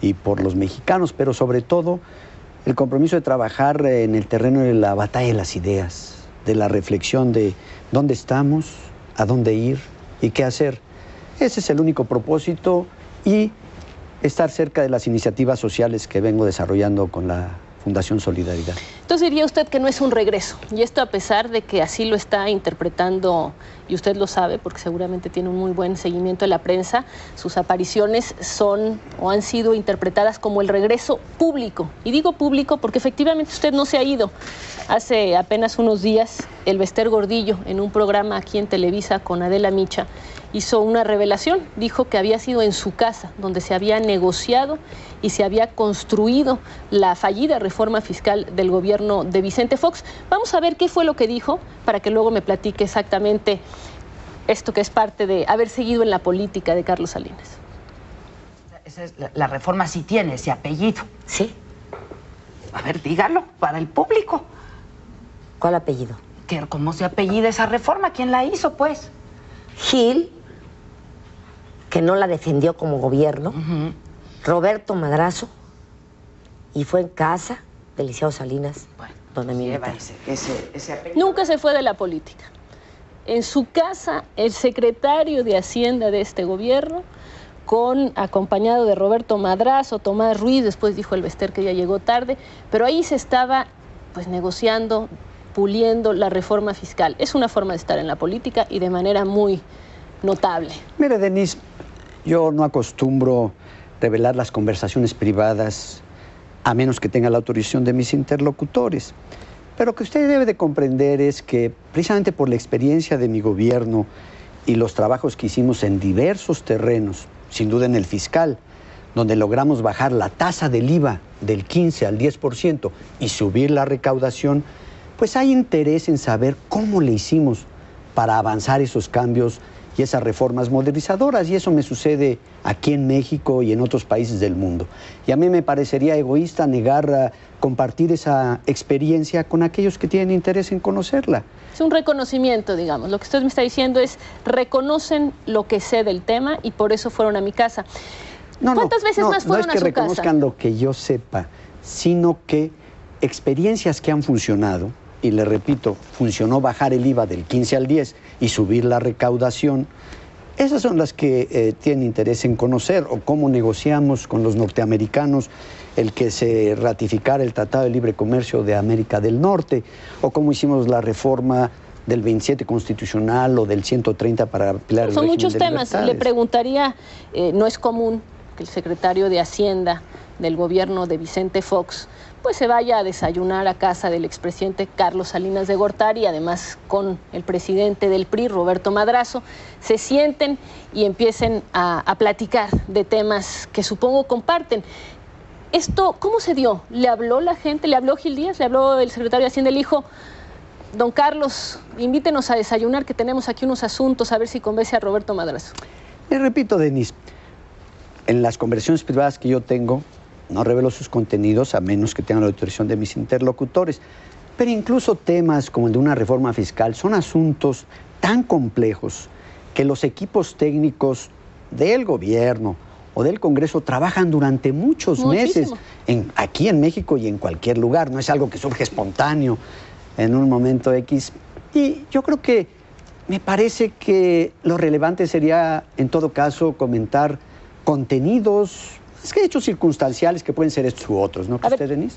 y por los mexicanos, pero sobre todo el compromiso de trabajar en el terreno de la batalla de las ideas, de la reflexión de dónde estamos, a dónde ir y qué hacer. Ese es el único propósito y estar cerca de las iniciativas sociales que vengo desarrollando con la Fundación Solidaridad. Entonces diría usted que no es un regreso, y esto a pesar de que así lo está interpretando, y usted lo sabe porque seguramente tiene un muy buen seguimiento de la prensa, sus apariciones son o han sido interpretadas como el regreso público. Y digo público porque efectivamente usted no se ha ido. Hace apenas unos días, el Bester Gordillo, en un programa aquí en Televisa con Adela Micha, hizo una revelación. Dijo que había sido en su casa donde se había negociado y se había construido la fallida reforma fiscal del gobierno de Vicente Fox. Vamos a ver qué fue lo que dijo para que luego me platique exactamente esto que es parte de haber seguido en la política de Carlos Salinas. la, reforma sí tiene ese apellido. Sí. A ver, dígalo para el público. ¿Cuál apellido? ¿Cómo se apellida esa reforma? ¿Quién la hizo, pues? Gil, que no la defendió como gobierno, Roberto Madrazo, y fue en casa de Liceo Salinas, donde mi Nunca se fue de la política. En su casa, el secretario de Hacienda de este gobierno, con acompañado de Roberto Madrazo, Tomás Ruiz, después dijo el Bester que ya llegó tarde, pero ahí se estaba pues negociando, puliendo la reforma fiscal. Es una forma de estar en la política y de manera muy notable. Mire, Denise, yo no acostumbro revelar las conversaciones privadas a menos que tenga la autorización de mis interlocutores. Pero lo que usted debe de comprender es que precisamente por la experiencia de mi gobierno y los trabajos que hicimos en diversos terrenos, sin duda en el fiscal, donde logramos bajar la tasa del IVA del 15 al 10% y subir la recaudación, pues hay interés en saber cómo le hicimos para avanzar esos cambios y esas reformas modernizadoras. Y eso me sucede aquí en México y en otros países del mundo. Y a mí me parecería egoísta negar a compartir esa experiencia con aquellos que tienen interés en conocerla. Es un reconocimiento, digamos. Lo que usted me está diciendo es, reconocen lo que sé del tema y por eso fueron a mi casa. ¿Cuántas veces más fueron a su casa? No es que reconozcan lo que yo sepa, sino que experiencias que han funcionado, y le repito, funcionó bajar el IVA del 15 al 10 y subir la recaudación, esas son las que eh, tienen interés en conocer o cómo negociamos con los norteamericanos el que se ratificara el Tratado de Libre Comercio de América del Norte o cómo hicimos la reforma del 27 constitucional o del 130 para ampliar el Son muchos temas. Le preguntaría, eh, no es común que el secretario de Hacienda del gobierno de Vicente Fox pues se vaya a desayunar a casa del expresidente Carlos Salinas de Gortari, además con el presidente del PRI, Roberto Madrazo, se sienten y empiecen a, platicar de temas que supongo comparten. Esto, ¿cómo se dio? ¿Le habló la gente? ¿Le habló Gil Díaz? ¿Le habló el secretario de Hacienda? Le dijo, don Carlos, invítenos a desayunar que tenemos aquí unos asuntos, a ver si convence a Roberto Madrazo. Le repito, Denis, en las conversaciones privadas que yo tengo, no revelo sus contenidos a menos que tengan la autorización de mis interlocutores. Pero incluso temas como el de una reforma fiscal son asuntos tan complejos que los equipos técnicos del gobierno o del Congreso trabajan durante muchos meses en, aquí en México y en cualquier lugar. No es algo que surge espontáneo en un momento X. Y yo creo que me parece que lo relevante sería, en todo caso, comentar contenidos, es que hay hechos circunstanciales que pueden ser estos u otros, ¿no? usted, Denise?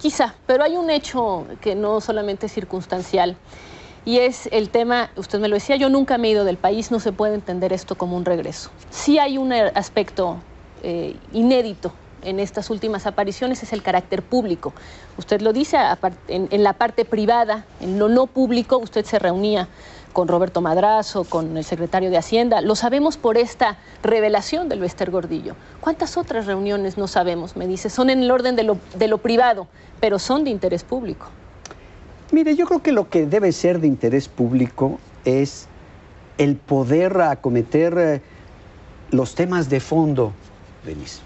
Quizá, pero hay un hecho que no solamente es circunstancial. Y es el tema, usted me lo decía, yo nunca me he ido del país, no se puede entender esto como un regreso. Sí hay un aspecto eh, inédito en estas últimas apariciones, es el carácter público. Usted lo dice, en, en la parte privada, en lo no público, usted se reunía con Roberto Madrazo, con el secretario de Hacienda. Lo sabemos por esta revelación del Bester Gordillo. ¿Cuántas otras reuniones no sabemos? Me dice, son en el orden de lo, de lo privado, pero son de interés público. Mire, yo creo que lo que debe ser de interés público es el poder acometer eh, los temas de fondo, Denise.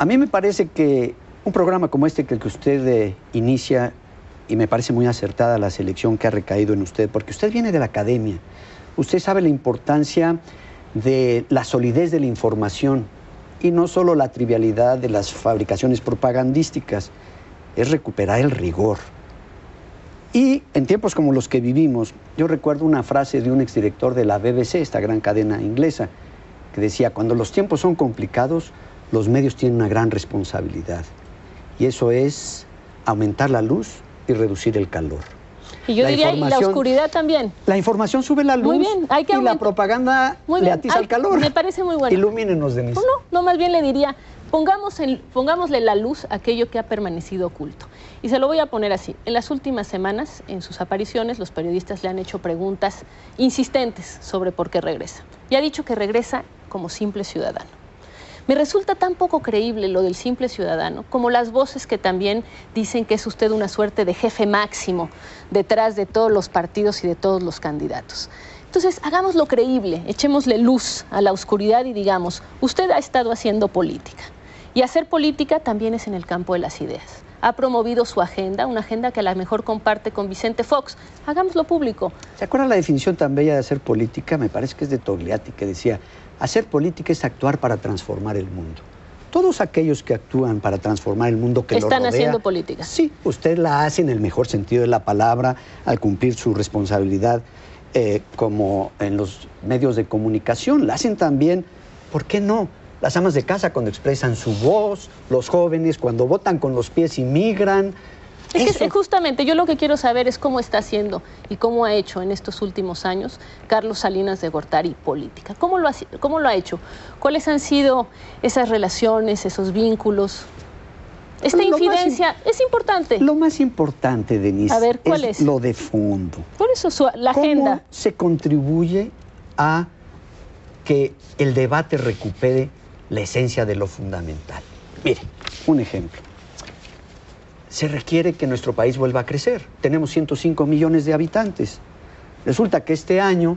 A mí me parece que un programa como este que, usted eh, inicia y me parece muy acertada la selección que ha recaído en usted, porque usted viene de la academia, usted sabe la importancia de la solidez de la información Y no solo la trivialidad de las fabricaciones propagandísticas, es recuperar el rigor. Y en tiempos como los que vivimos, yo recuerdo una frase de un exdirector de la BBC, esta gran cadena inglesa, que decía, cuando los tiempos son complicados, los medios tienen una gran responsabilidad. Y eso es aumentar la luz y reducir el calor. Y yo diría, y la oscuridad también. La información sube la luz muy bien, hay que y la propaganda le atiza el calor. Me parece muy bueno. Ilumínenos, Denise. No, no, no, más bien le diría, pongamos pongámosle la luz a aquello que ha permanecido oculto. Y se lo voy a poner así. En las últimas semanas, en sus apariciones, los periodistas le han hecho preguntas insistentes sobre por qué regresa. Y ha dicho que regresa como simple ciudadano. Me resulta tan poco creíble lo del simple ciudadano como las voces que también dicen que es usted una suerte de jefe máximo detrás de todos los partidos y de todos los candidatos. Entonces, hagámoslo creíble, echémosle luz a la oscuridad y digamos, usted ha estado haciendo política. Y hacer política también es en el campo de las ideas. Ha promovido su agenda, una agenda que a lo mejor comparte con Vicente Fox. Hagámoslo público. ¿Se acuerdan la definición tan bella de hacer política? Me parece que es de Togliatti, que decía, Hacer política es actuar para transformar el mundo. Todos aquellos que actúan para transformar el mundo que Están lo rodea, haciendo política. Sí, usted la hace en el mejor sentido de la palabra, al cumplir su responsabilidad eh, como en los medios de comunicación. La hacen también, ¿por qué no? Las amas de casa cuando expresan su voz, los jóvenes cuando votan con los pies y migran, es que justamente yo lo que quiero saber es cómo está haciendo y cómo ha hecho en estos últimos años Carlos Salinas de Gortari política. ¿Cómo lo, ha, ¿Cómo lo ha hecho? ¿Cuáles han sido esas relaciones, esos vínculos? Esta infidencia es importante. Lo más importante, Denise, a ver, ¿cuál es, lo de fondo. Por eso la ¿Cómo agenda. se contribuye a que el debate recupere la esencia de lo fundamental? Mire, un ejemplo se requiere que nuestro país vuelva a crecer. Tenemos 105 millones de habitantes. Resulta que este año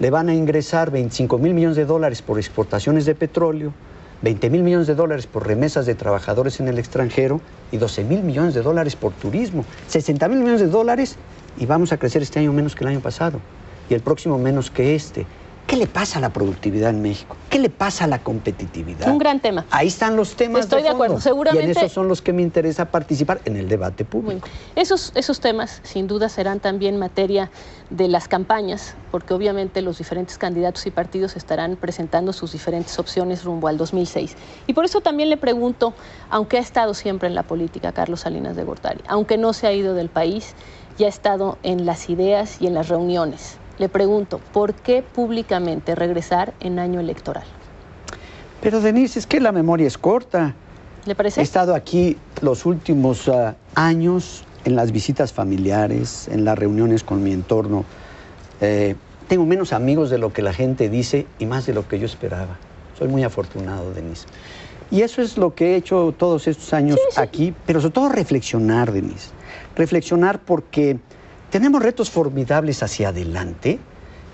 le van a ingresar 25 mil millones de dólares por exportaciones de petróleo, 20 mil millones de dólares por remesas de trabajadores en el extranjero y 12 mil millones de dólares por turismo. 60 mil millones de dólares y vamos a crecer este año menos que el año pasado y el próximo menos que este. ¿Qué le pasa a la productividad en México? ¿Qué le pasa a la competitividad? Un gran tema. Ahí están los temas. Estoy de, acuerdo, seguramente. Y en esos son los que me interesa participar en el debate público. Esos, esos temas, sin duda, serán también materia de las campañas, porque obviamente los diferentes candidatos y partidos estarán presentando sus diferentes opciones rumbo al 2006. Y por eso también le pregunto, aunque ha estado siempre en la política Carlos Salinas de Gortari, aunque no se ha ido del país, ya ha estado en las ideas y en las reuniones le pregunto, ¿por qué públicamente regresar en año electoral? Pero Denise, es que la memoria es corta. ¿Le parece? He estado aquí los últimos ah, años en las visitas familiares, en las reuniones con mi entorno. Eh, tengo menos amigos de lo que la gente dice y más de lo que yo esperaba. Soy muy afortunado, Denise. Y eso es lo que he hecho todos estos años aquí, pero sobre todo reflexionar, Denise. Reflexionar porque tenemos retos formidables hacia adelante,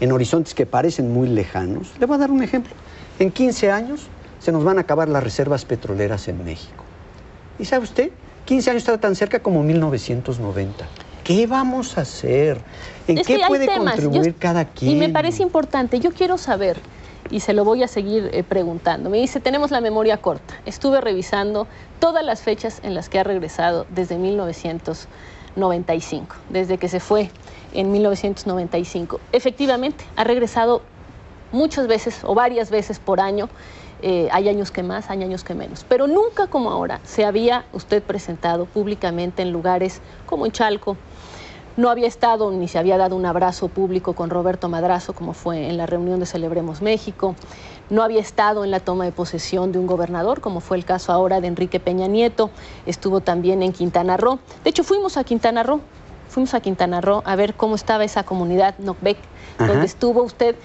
en horizontes que parecen muy lejanos. Le voy a dar un ejemplo. En 15 años se nos van a acabar las reservas petroleras en México. ¿Y sabe usted? 15 años está tan cerca como 1990. ¿Qué vamos a hacer? ¿En qué puede contribuir cada quien? Y me parece importante, yo quiero saber, y se lo voy a seguir eh, preguntando. Me dice, tenemos la memoria corta. Estuve revisando todas las fechas en las que ha regresado desde 1990. 95, desde que se fue en 1995. Efectivamente, ha regresado muchas veces o varias veces por año. Eh, hay años que más, hay años que menos. Pero nunca como ahora se había usted presentado públicamente en lugares como en Chalco. No había estado ni se había dado un abrazo público con Roberto Madrazo, como fue en la reunión de Celebremos México no había estado en la toma de posesión de un gobernador, como fue el caso ahora de Enrique Peña Nieto, estuvo también en Quintana Roo. De hecho, fuimos a Quintana Roo, fuimos a Quintana Roo a ver cómo estaba esa comunidad Nocbec, donde estuvo usted.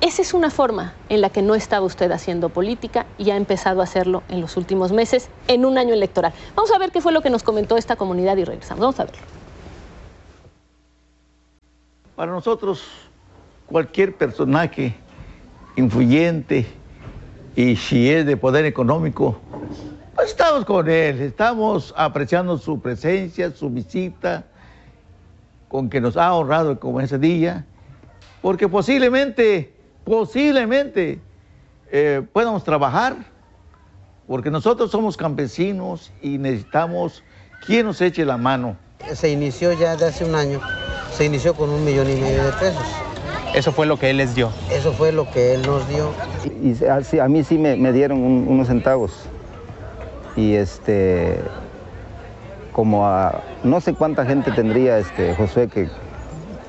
Esa es una forma en la que no estaba usted haciendo política y ha empezado a hacerlo en los últimos meses, en un año electoral. Vamos a ver qué fue lo que nos comentó esta comunidad y regresamos. Vamos a verlo. Para nosotros, cualquier personaje influyente y si es de poder económico, pues estamos con él, estamos apreciando su presencia, su visita, con que nos ha honrado como ese día, porque posiblemente, posiblemente eh, podamos trabajar porque nosotros somos campesinos y necesitamos quien nos eche la mano. Se inició ya de hace un año, se inició con un millón y medio de pesos. Eso fue lo que él les dio. Eso fue lo que él nos dio. Y así, a mí sí me, me dieron un- unos centavos. Y este, como a no sé cuánta gente tendría este Josué que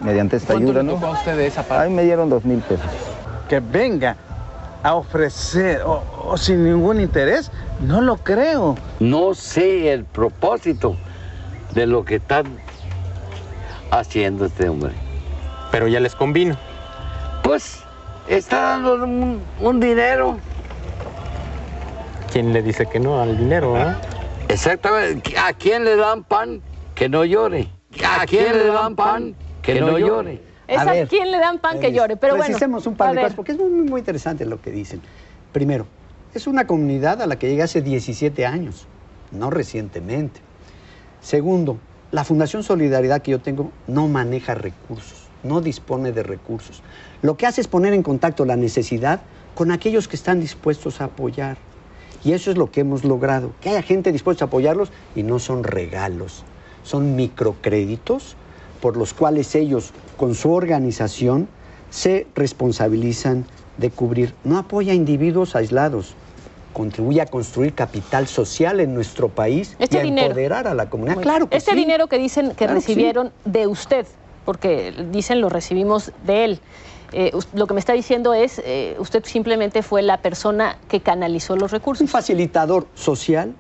mediante esta ¿Cuánto ayuda, le ¿no? a usted de esa parte? Ahí me dieron dos mil pesos. que venga a ofrecer o, o sin ningún interés, no lo creo. No sé el propósito de lo que están haciendo este hombre. Pero ya les convino. Pues está dando un, un dinero. ¿Quién le dice que no al dinero? eh? Exactamente. ¿A quién le dan pan que no llore? ¿A quién le dan pan que no llore? Es A a, ver, quién le dan pan que llore. Pero bueno, precisemos un par a de cosas, porque es muy, muy interesante lo que dicen. Primero, es una comunidad a la que llegué hace 17 años, no recientemente. Segundo, la Fundación Solidaridad que yo tengo no maneja recursos, no dispone de recursos. Lo que hace es poner en contacto la necesidad con aquellos que están dispuestos a apoyar. Y eso es lo que hemos logrado, que haya gente dispuesta a apoyarlos y no son regalos, son microcréditos por los cuales ellos, con su organización, se responsabilizan de cubrir. No apoya a individuos aislados, contribuye a construir capital social en nuestro país Este y a dinero. empoderar a la comunidad. Claro que Este sí. dinero que dicen que Claro que sí. recibieron de usted, porque dicen lo recibimos de él. Eh, lo que me está diciendo es, eh, usted simplemente fue la persona que canalizó los recursos. un facilitador social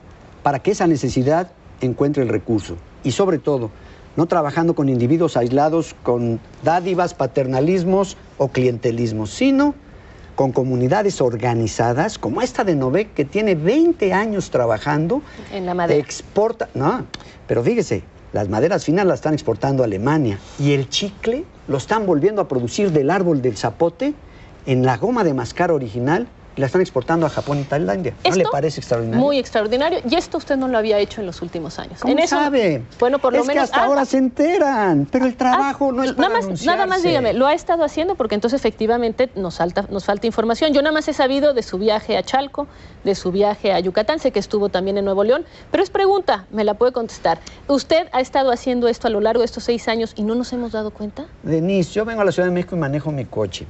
para que esa necesidad encuentre el recurso. Y sobre todo, no trabajando con individuos aislados, con dádivas, paternalismos o clientelismos, sino con comunidades organizadas, como esta de Novec, que tiene 20 años trabajando, En la madera. exporta, no, pero fíjese, las maderas finas las están exportando a Alemania y el chicle lo están volviendo a producir del árbol del zapote en la goma de mascar original la están exportando a Japón y Tailandia. ¿No le parece extraordinario? Muy extraordinario. Y esto usted no lo había hecho en los últimos años. ¿Cómo en eso, sabe? Bueno, por lo es menos. que hasta ah, ahora se enteran, pero el trabajo Ah, no es para nada más, nada más dígame, lo ha estado haciendo porque entonces efectivamente nos falta, nos falta información. Yo nada más he sabido de su viaje a Chalco, de su viaje a Yucatán, sé que estuvo también en Nuevo León, pero es pregunta, me la puede contestar. ¿Usted ha estado haciendo esto a lo largo de estos seis años y no nos hemos dado cuenta? Denise, yo vengo a la Ciudad de México y manejo mi coche.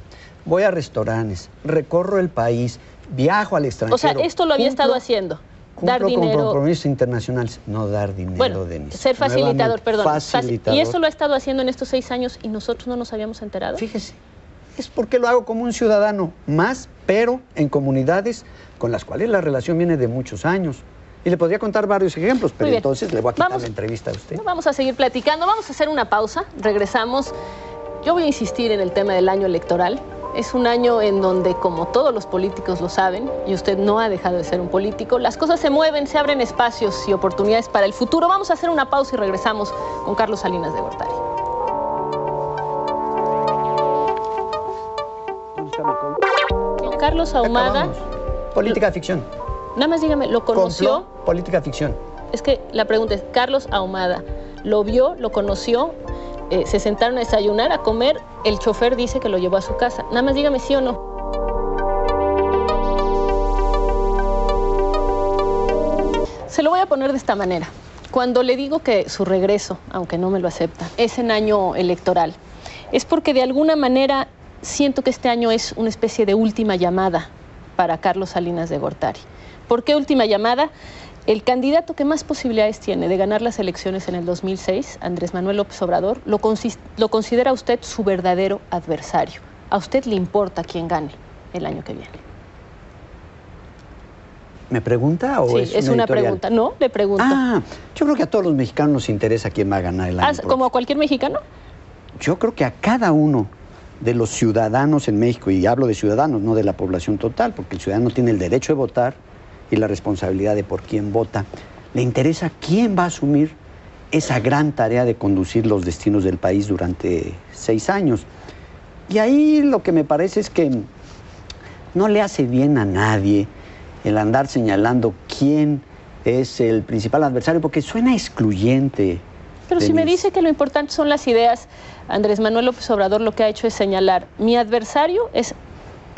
Voy a restaurantes, recorro el país, viajo al extranjero. O sea, esto lo había cumplo- estado haciendo. Dar Cumplo con dinero. compromisos internacionales. No dar dinero, Bueno, Denise. ser facilitador, perdón. Faci- Facilitador. ¿Y eso lo ha estado haciendo en estos seis años y nosotros no nos habíamos enterado? Fíjese, es porque lo hago como un ciudadano más, pero en comunidades con las cuales la relación viene de muchos años. Y le podría contar varios ejemplos, pero entonces le voy a quitar Vamos. la entrevista a usted. Vamos a seguir platicando, vamos a hacer una pausa, regresamos. Yo voy a insistir en el tema del año electoral. Es un año en donde, como todos los políticos lo saben, y usted no ha dejado de ser un político, las cosas se mueven, se abren espacios y oportunidades para el futuro. Vamos a hacer una pausa y regresamos con Carlos Salinas de Gortari. Con Carlos Ahumada, Acabamos. Política ficción. nada más dígame, ¿lo conoció? Complot, política ficción. Es que la pregunta es, Carlos Ahumada, ¿lo vio, lo conoció? Eh, se sentaron a desayunar, a comer, el chofer dice que lo llevó a su casa. Nada más dígame sí o no. Se lo voy a poner de esta manera. Cuando le digo que su regreso, aunque no me lo acepta, es en año electoral, es porque de alguna manera siento que este año es una especie de última llamada para Carlos Salinas de Gortari. ¿Por qué última llamada? El candidato que más posibilidades tiene de ganar las elecciones en el 2006, Andrés Manuel López Obrador, lo, lo considera usted su verdadero adversario. ¿A usted le importa quién gane el año que viene? ¿Me pregunta o sí, es, es una pregunta. No, le pregunto. Ah, yo creo que a todos los mexicanos nos interesa quién va a ganar el año. Ah. ¿Como a cualquier mexicano? Yo creo que a cada uno de los ciudadanos en México, y hablo de ciudadanos, no de la población total, porque el ciudadano tiene el derecho de votar y la responsabilidad de por quién vota, le interesa quién va a asumir esa gran tarea de conducir los destinos del país durante seis años. Y ahí lo que me parece es que no le hace bien a nadie el andar señalando quién es el principal adversario, porque suena excluyente. Pero si me dice que lo importante son las ideas, Andrés Manuel López Obrador lo que ha hecho es señalar, mi adversario es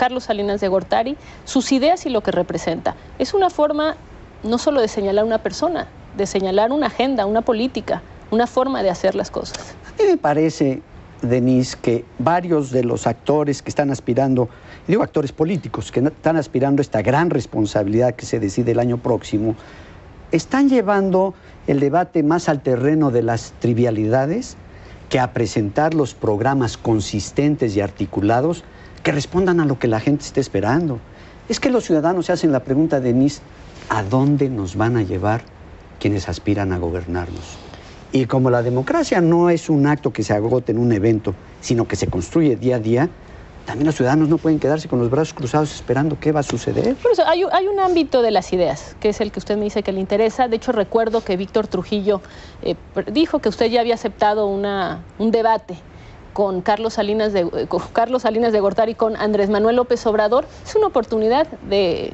Carlos Salinas de Gortari, sus ideas y lo que representa. Es una forma no solo de señalar una persona, de señalar una agenda, una política, una forma de hacer las cosas. A mí me parece, Denise, que varios de los actores que están aspirando, digo actores políticos, que están aspirando a esta gran responsabilidad que se decide el año próximo, están llevando el debate más al terreno de las trivialidades que a presentar los programas consistentes y articulados que respondan a lo que la gente está esperando. Es que los ciudadanos se hacen la pregunta, Denise, ¿a dónde nos van a llevar quienes aspiran a gobernarnos? Y como la democracia no es un acto que se agote en un evento, sino que se construye día a día, también los ciudadanos no pueden quedarse con los brazos cruzados esperando qué va a suceder. Hay un ámbito de las ideas, que es el que usted me dice que le interesa. De hecho, recuerdo que Víctor Trujillo eh, dijo que usted ya había aceptado una, un debate con Carlos Salinas de eh, con Carlos Salinas de Gortari y con Andrés Manuel López Obrador. Es una oportunidad de,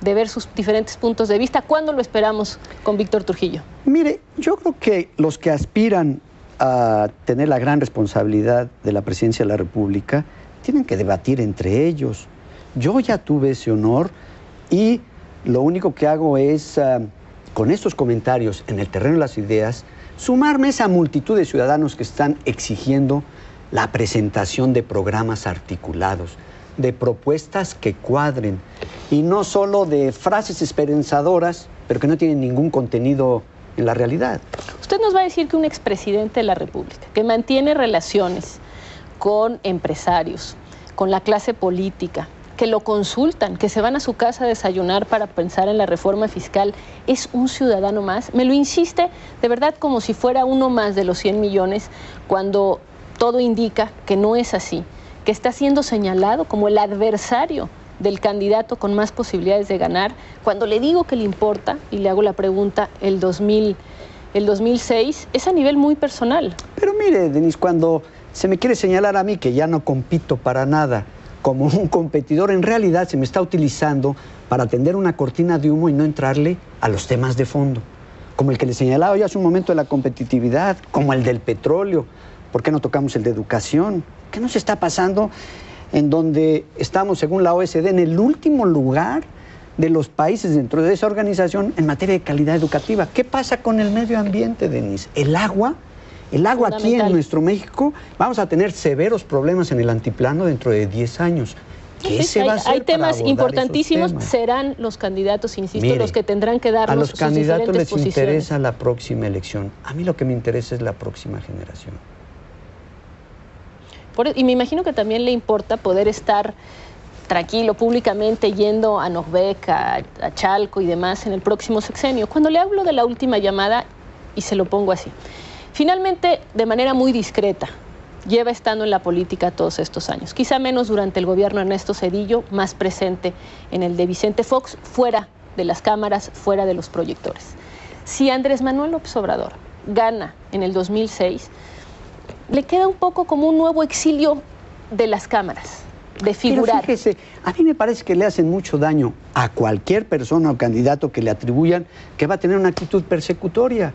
de ver sus diferentes puntos de vista. ¿Cuándo lo esperamos con Víctor Trujillo? Mire, yo creo que los que aspiran a tener la gran responsabilidad de la presidencia de la República tienen que debatir entre ellos. Yo ya tuve ese honor y lo único que hago es, uh, con estos comentarios en el terreno de las ideas, sumarme a esa multitud de ciudadanos que están exigiendo la presentación de programas articulados, de propuestas que cuadren y no solo de frases esperanzadoras, pero que no tienen ningún contenido en la realidad. Usted nos va a decir que un expresidente de la República, que mantiene relaciones con empresarios, con la clase política, que lo consultan, que se van a su casa a desayunar para pensar en la reforma fiscal, es un ciudadano más. Me lo insiste de verdad como si fuera uno más de los 100 millones, cuando todo indica que no es así, que está siendo señalado como el adversario del candidato con más posibilidades de ganar. Cuando le digo que le importa, y le hago la pregunta, el 2000, el 2006, es a nivel muy personal. Pero mire, Denis, cuando se me quiere señalar a mí que ya no compito para nada como un competidor, en realidad se me está utilizando para tender una cortina de humo y no entrarle a los temas de fondo, como el que le señalaba yo hace un momento de la competitividad, como el del petróleo, ¿por qué no tocamos el de educación? ¿Qué nos está pasando en donde estamos, según la OSD, en el último lugar de los países dentro de esa organización en materia de calidad educativa? ¿Qué pasa con el medio ambiente, Denise? El agua el agua aquí en nuestro México, vamos a tener severos problemas en el antiplano dentro de 10 años. ¿Qué Sí, se hay, va a hacer hay temas importantísimos, temas? serán los candidatos, insisto, Mire, los que tendrán que darnos A los sus candidatos les posiciones. interesa la próxima elección. A mí lo que me interesa es la próxima generación. Por- e, y me imagino que también le importa poder estar tranquilo públicamente yendo a Novec, a, a Chalco y demás en el próximo sexenio. Cuando le hablo de la última llamada, y se lo pongo así, finalmente, de manera muy discreta, lleva estando en la política todos estos años. Quizá menos durante el gobierno de Ernesto Cedillo, más presente en el de Vicente Fox, fuera de las cámaras, fuera de los proyectores. Si Andrés Manuel López Obrador gana en el 2006, le queda un poco como un nuevo exilio de las cámaras, de Pero figurar. fíjese, a mí me parece que le hacen mucho daño a cualquier persona o candidato que le atribuyan que va a tener una actitud persecutoria,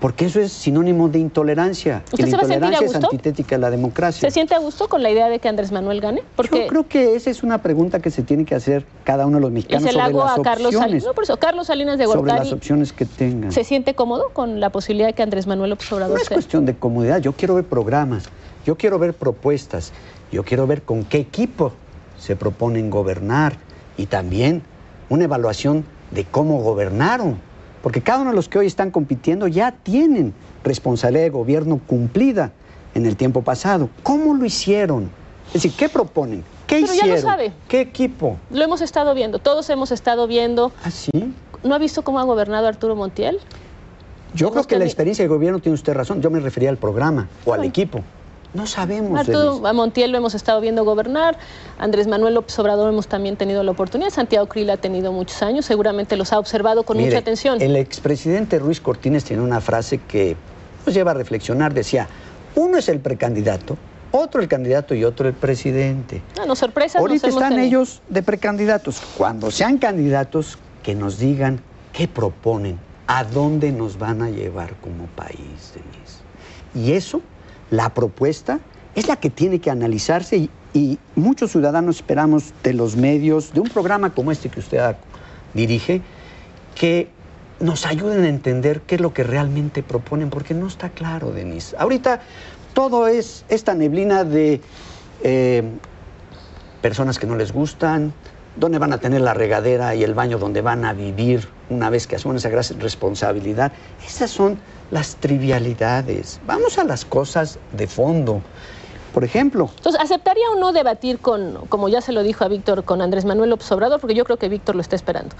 porque eso es sinónimo de intolerancia. Y ¿Usted la se va a sentir a intolerancia es antitética a la democracia. ¿Se siente a gusto con la idea de que Andrés Manuel gane? Porque Yo creo que esa es una pregunta que se tiene que hacer cada uno de los y mexicanos se la sobre hago las a Carlos Salinas. No, por eso, Carlos Salinas de sobre las Gortari opciones que tengan. se siente cómodo con la posibilidad de que Andrés Manuel López Obrador No es sea. cuestión de comodidad, yo quiero ver programas, yo quiero ver propuestas, yo quiero ver con qué equipo se proponen gobernar y también una evaluación de cómo gobernaron, porque cada uno de los que hoy están compitiendo ya tienen responsabilidad de gobierno cumplida en el tiempo pasado. ¿Cómo lo hicieron? Es decir, ¿qué proponen? ¿Qué Pero ya hicieron? lo sabe. ¿Qué equipo? Lo hemos estado viendo, todos hemos estado viendo. ¿Ah, sí? ¿No ha visto cómo ha gobernado Arturo Montiel? Yo creo Hemos que la experiencia de gobierno tiene usted razón. Yo me refería al programa o al equipo. No sabemos. A Montiel lo hemos estado viendo gobernar, Andrés Manuel López Obrador hemos también tenido la oportunidad, Santiago Krill ha tenido muchos años, seguramente los ha observado con Mire, mucha atención. El expresidente Ruiz Cortines tiene una frase que nos lleva a reflexionar. Decía, uno es el precandidato, otro el candidato y otro el presidente. Ah, no, sorpresas nos Ahorita están tenido. ellos de precandidatos. Cuando sean candidatos, que nos digan qué proponen, a dónde nos van a llevar como país, Denise. Y eso, la propuesta, es la que tiene que analizarse y, muchos ciudadanos esperamos de los medios, de un programa como este que usted dirige, que nos ayuden a entender qué es lo que realmente proponen, porque no está claro, Denise. Ahorita todo es esta neblina de eh, personas que no les gustan, dónde van a tener la regadera y el baño donde van a vivir una vez que asumen esa gran responsabilidad. Esas son las trivialidades. Vamos a las cosas de fondo. Por ejemplo. Entonces, ¿aceptaría o no debatir con, como ya se lo dijo a Víctor, con Andrés Manuel López Obrador? Porque yo creo que Víctor lo está esperando.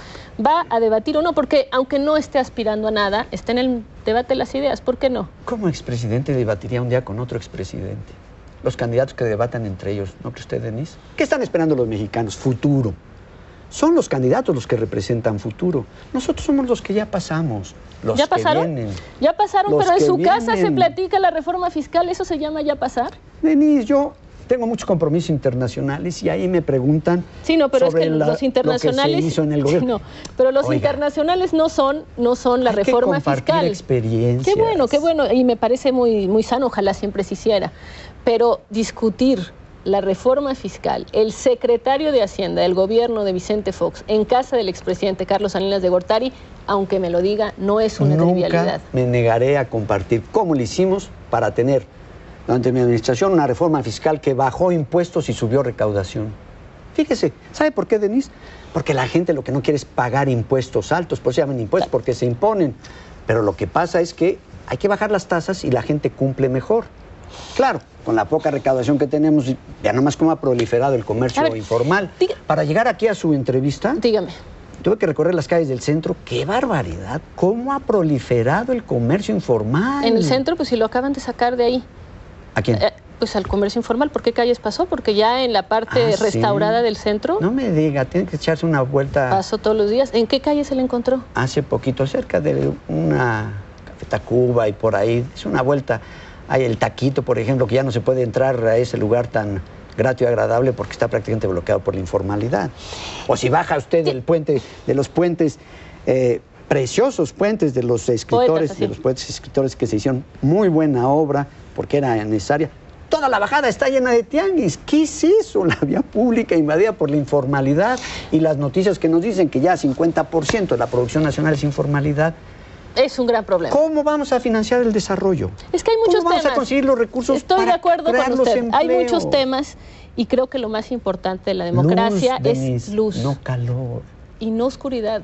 ¿Va a debatir o no? Porque aunque no esté aspirando a nada, está en el debate de las ideas. ¿Por qué no? ¿Cómo expresidente debatiría un día con otro expresidente? Los candidatos que debatan entre ellos, ¿no cree usted, Denise? ¿Qué están esperando los mexicanos? Futuro. Son los candidatos los que representan futuro. Nosotros somos los que ya pasamos. Los ¿Ya pasaron? Que vienen, ya pasaron, pero en su casa se platica la reforma fiscal, ¿eso se llama ya pasar? Denise, yo tengo muchos compromisos internacionales y ahí me preguntan Sí, no, pero sobre es que la- los internacionales. Lo que se hizo en el gobierno. Sí, no, pero los Oiga. internacionales no son, no son la Hay que reforma compartir fiscal. experiencias. Qué bueno, qué bueno, y me parece muy, muy sano, ojalá siempre se hiciera. Pero discutir la reforma fiscal, el secretario de Hacienda del gobierno de Vicente Fox en casa del expresidente Carlos Salinas de Gortari, aunque me lo diga, no es una Nunca trivialidad. me negaré a compartir cómo lo hicimos para tener durante mi administración una reforma fiscal que bajó impuestos y subió recaudación. Fíjese, ¿sabe por qué, Denise? Porque la gente lo que no quiere es pagar impuestos altos, por eso se llaman impuestos, porque se imponen. Pero lo que pasa es que hay que bajar las tasas y la gente cumple mejor. Claro, con la poca recaudación que tenemos, ya nomás cómo ha proliferado el comercio ver, informal. diga- Para llegar aquí a su entrevista, Dígame. Tuve que recorrer las calles del centro. ¡Qué barbaridad! ¿Cómo ha proliferado el comercio informal? En el centro, pues si lo acaban de sacar de ahí. ¿A quién? Eh, pues al comercio informal, ¿por qué calles pasó? Porque ya en la parte Ah, sí. restaurada del centro No me diga, tiene que echarse una vuelta pasó todos los días. ¿En qué calle se le encontró? hace poquito, cerca de una Café Tacuba y por ahí. Es una vuelta. Hay el taquito, por ejemplo, que ya no se puede entrar a ese lugar tan grato y agradable porque está prácticamente bloqueado por la informalidad. O si baja usted del puente, de los puentes, eh, preciosos puentes de los escritores, de los poetas y escritores que se hicieron muy buena obra porque era necesaria. Toda la bajada está llena de tianguis. ¿Qué es eso? La vía pública invadida por la informalidad y las noticias que nos dicen que ya 50% de la producción nacional es informalidad. Es un gran problema. ¿Cómo vamos a financiar el desarrollo? Es que hay muchos ¿Cómo vamos temas. a conseguir los recursos Estoy para de acuerdo con crear los usted. Hay muchos temas y creo que lo más importante de la democracia Luz, es luz No calor. y no oscuridad.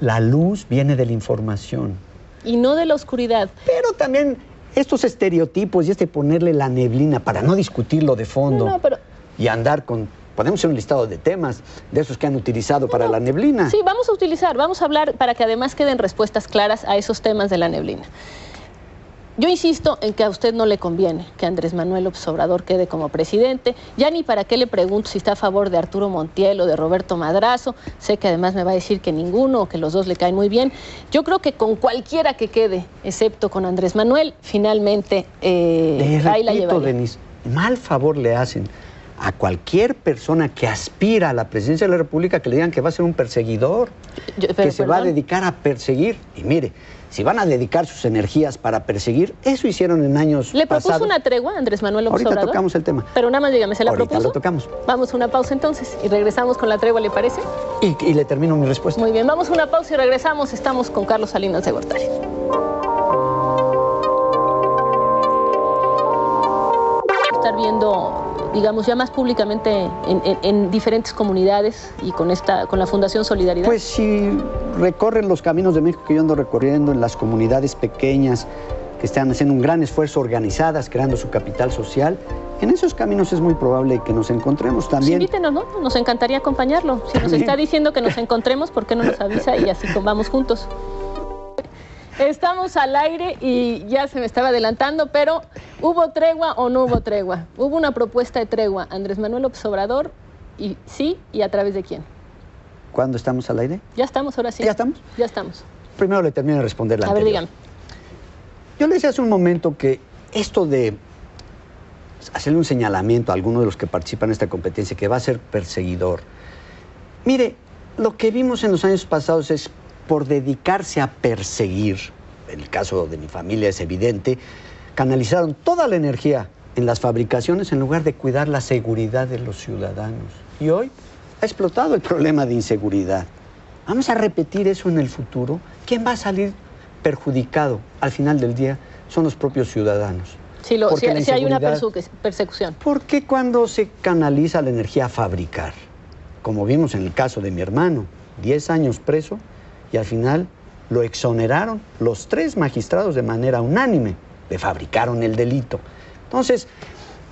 La luz viene de la información. Y no de la oscuridad. Pero también estos estereotipos y este ponerle la neblina para no discutirlo de fondo No, no, pero y andar con. Podemos hacer un listado de temas de esos que han utilizado para la neblina. sí, vamos a utilizar, vamos a hablar para que además queden respuestas claras a esos temas de la neblina. Yo insisto en que a usted no le conviene que Andrés Manuel López Obrador quede como presidente. Ya ni para qué le pregunto si está a favor de Arturo Montiel o de Roberto Madrazo. Sé que además me va a decir que ninguno o que los dos le caen muy bien. Yo creo que con cualquiera que quede, excepto con Andrés Manuel, finalmente eh, ahí la repito, llevaría. Denis, mal favor le hacen a cualquier persona que aspira a la presidencia de la República que le digan que va a ser un perseguidor, Yo- que se va a dedicar a perseguir. Y mire, si van a dedicar sus energías para perseguir, eso hicieron en años ¿Le propuso pasados. una tregua a Andrés Manuel López Ahorita Obrador? tocamos el tema. Pero nada más dígame, ¿se la Ahorita propuso? lo tocamos. Vamos a una pausa entonces y regresamos con la tregua, ¿le parece? Y, y le termino mi respuesta. Muy bien, vamos a una pausa y regresamos. Estamos con Carlos Salinas de Gortari. Estar viendo, digamos, ya más públicamente en, en- en diferentes comunidades y con esta, con la Fundación Solidaridad. Pues si recorren los caminos de México que yo ando recorriendo en las comunidades pequeñas que están haciendo un gran esfuerzo organizadas, creando su capital social, en esos caminos es muy probable que nos encontremos Pues también. invítenos, ¿no? Nos encantaría acompañarlo. Si nos está diciendo que nos encontremos, ¿por qué no nos avisa y así vamos juntos? Estamos al aire y ya se me estaba adelantando, pero ¿hubo tregua o no hubo tregua? Hubo una propuesta de tregua, Andrés Manuel López Obrador, y sí, y a través de quién. ¿Cuándo estamos al aire? Ya estamos, ahora sí. ¿Ya estamos? Ya estamos. Primero le termino de responder la A ver, dígame. Yo le decía hace un momento que esto de hacerle un señalamiento a alguno de los que participan en esta competencia que va a ser perseguidor. Mire, lo que vimos en los años pasados es por dedicarse a perseguir, el caso de mi familia es evidente, canalizaron toda la energía en las fabricaciones en lugar de cuidar la seguridad de los ciudadanos. Y hoy ha explotado el problema de inseguridad. Vamos a repetir eso en el futuro. ¿Quién va a salir perjudicado al final del día? Son los propios ciudadanos. Si, lo- Porque si- hay una persecución. ¿Por qué cuando se canaliza la energía a fabricar? Como vimos en el caso de mi hermano, 10 años preso y al final lo exoneraron los tres magistrados de manera unánime. Le fabricaron el delito. Entonces,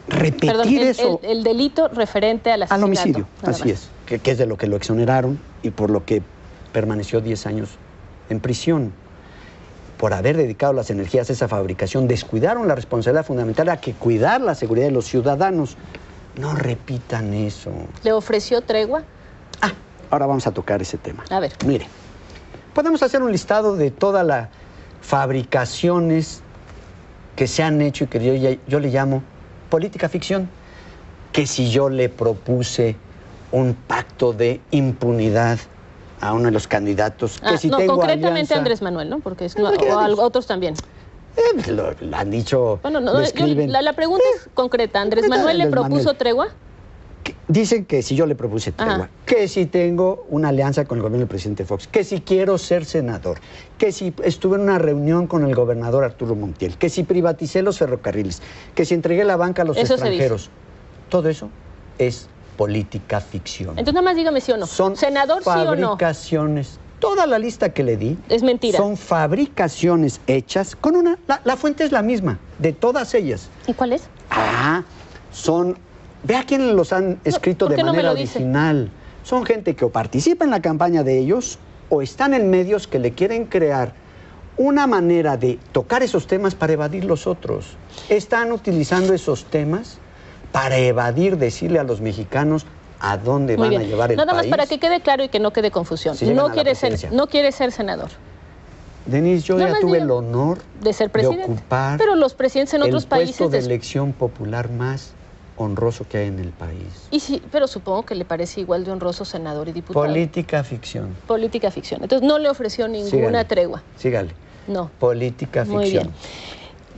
repetir Perdón, el, eso el- el delito referente al al asesinato. homicidio, nada así más. es, que, que es de lo que lo exoneraron y por lo que permaneció 10 años en prisión. Por haber dedicado las energías a esa fabricación, descuidaron la responsabilidad fundamental a que cuidar la seguridad de los ciudadanos. No repitan eso. ¿Le ofreció tregua? Ahora vamos a tocar ese tema. A ver. Mire, podemos hacer un listado de todas las fabricaciones que se han hecho y que yo, le llamo política ficción. Que si yo le propuse un pacto de impunidad a uno de los candidatos, que Ah, si no, tengo concretamente alianza- Andrés Manuel, ¿no? Porque es, No, o otros también. Eh, lo, lo han dicho, Bueno, no, yo- la, la pregunta es concreta. ¿Andrés Manuel le propuso Manuel. tregua? Dicen que si yo le propuse tregua, que si tengo una alianza con el gobierno del presidente Fox, que si quiero ser senador, que si estuve en una reunión con el gobernador Arturo Montiel, que si privaticé los ferrocarriles, que si entregué la banca a los Eso extranjeros. Todo eso es política ficción. Entonces nada más dígame sí o no. Son ¿Senador sí o no? fabricaciones. Toda la lista que le di Es mentira. son fabricaciones hechas con una. La, la fuente es la misma, de todas ellas. ¿Y cuál es? Ah, son. Vea quiénes los han escrito ¿por de no manera dice? original. Son gente que o participa en la campaña de ellos o están en medios que le quieren crear una manera de tocar esos temas para evadir los otros. Están utilizando esos temas para evadir, decirle a los mexicanos a dónde Muy van bien. a llevar el Nada más país. para que quede claro y que no quede confusión. Si a no, quiere ser, no quiere ser senador, Denise, yo ya tuve el honor de ser presidente. ocupar Pero los presidentes en otros el puesto países... de elección popular más honroso que hay en el país. Y sí, pero supongo que le parece igual de honroso senador y diputado. Política ficción. Política ficción. Entonces no le ofreció ninguna Sígale. tregua. Sígale. No. Política Muy ficción. bien.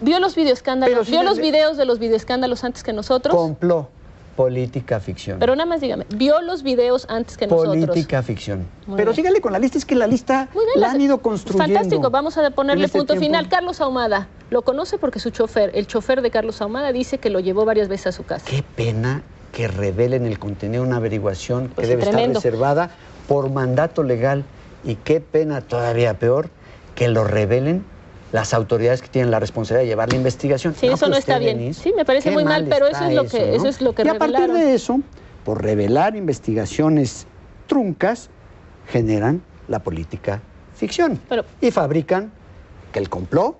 Vio los videoescándalos, sí vio le- los videos de los videoescándalos antes que nosotros. Complot. Política ficción. Pero nada más dígame, vio los videos antes que nosotros. Política ficción. Muy Pero bien. sígale con la lista, es que la lista bien, la han ido construyendo. Fantástico, vamos a ponerle este punto tiempo. final. Carlos Ahumada, lo conoce porque su chofer, el chofer de Carlos Ahumada, dice que lo llevó varias veces a su casa. Qué pena que revelen el contenido de una averiguación que Pues debe tremendo. estar reservada por mandato legal. Y qué pena, todavía peor, que lo revelen las autoridades que tienen la responsabilidad de llevar la investigación. Sí, eso no está bien. Denise. Sí, me parece muy mal, pero eso es lo que- eso es lo que Y a partir de eso, por revelar investigaciones truncas, generan la política ficción. Pero- y fabrican que el complot,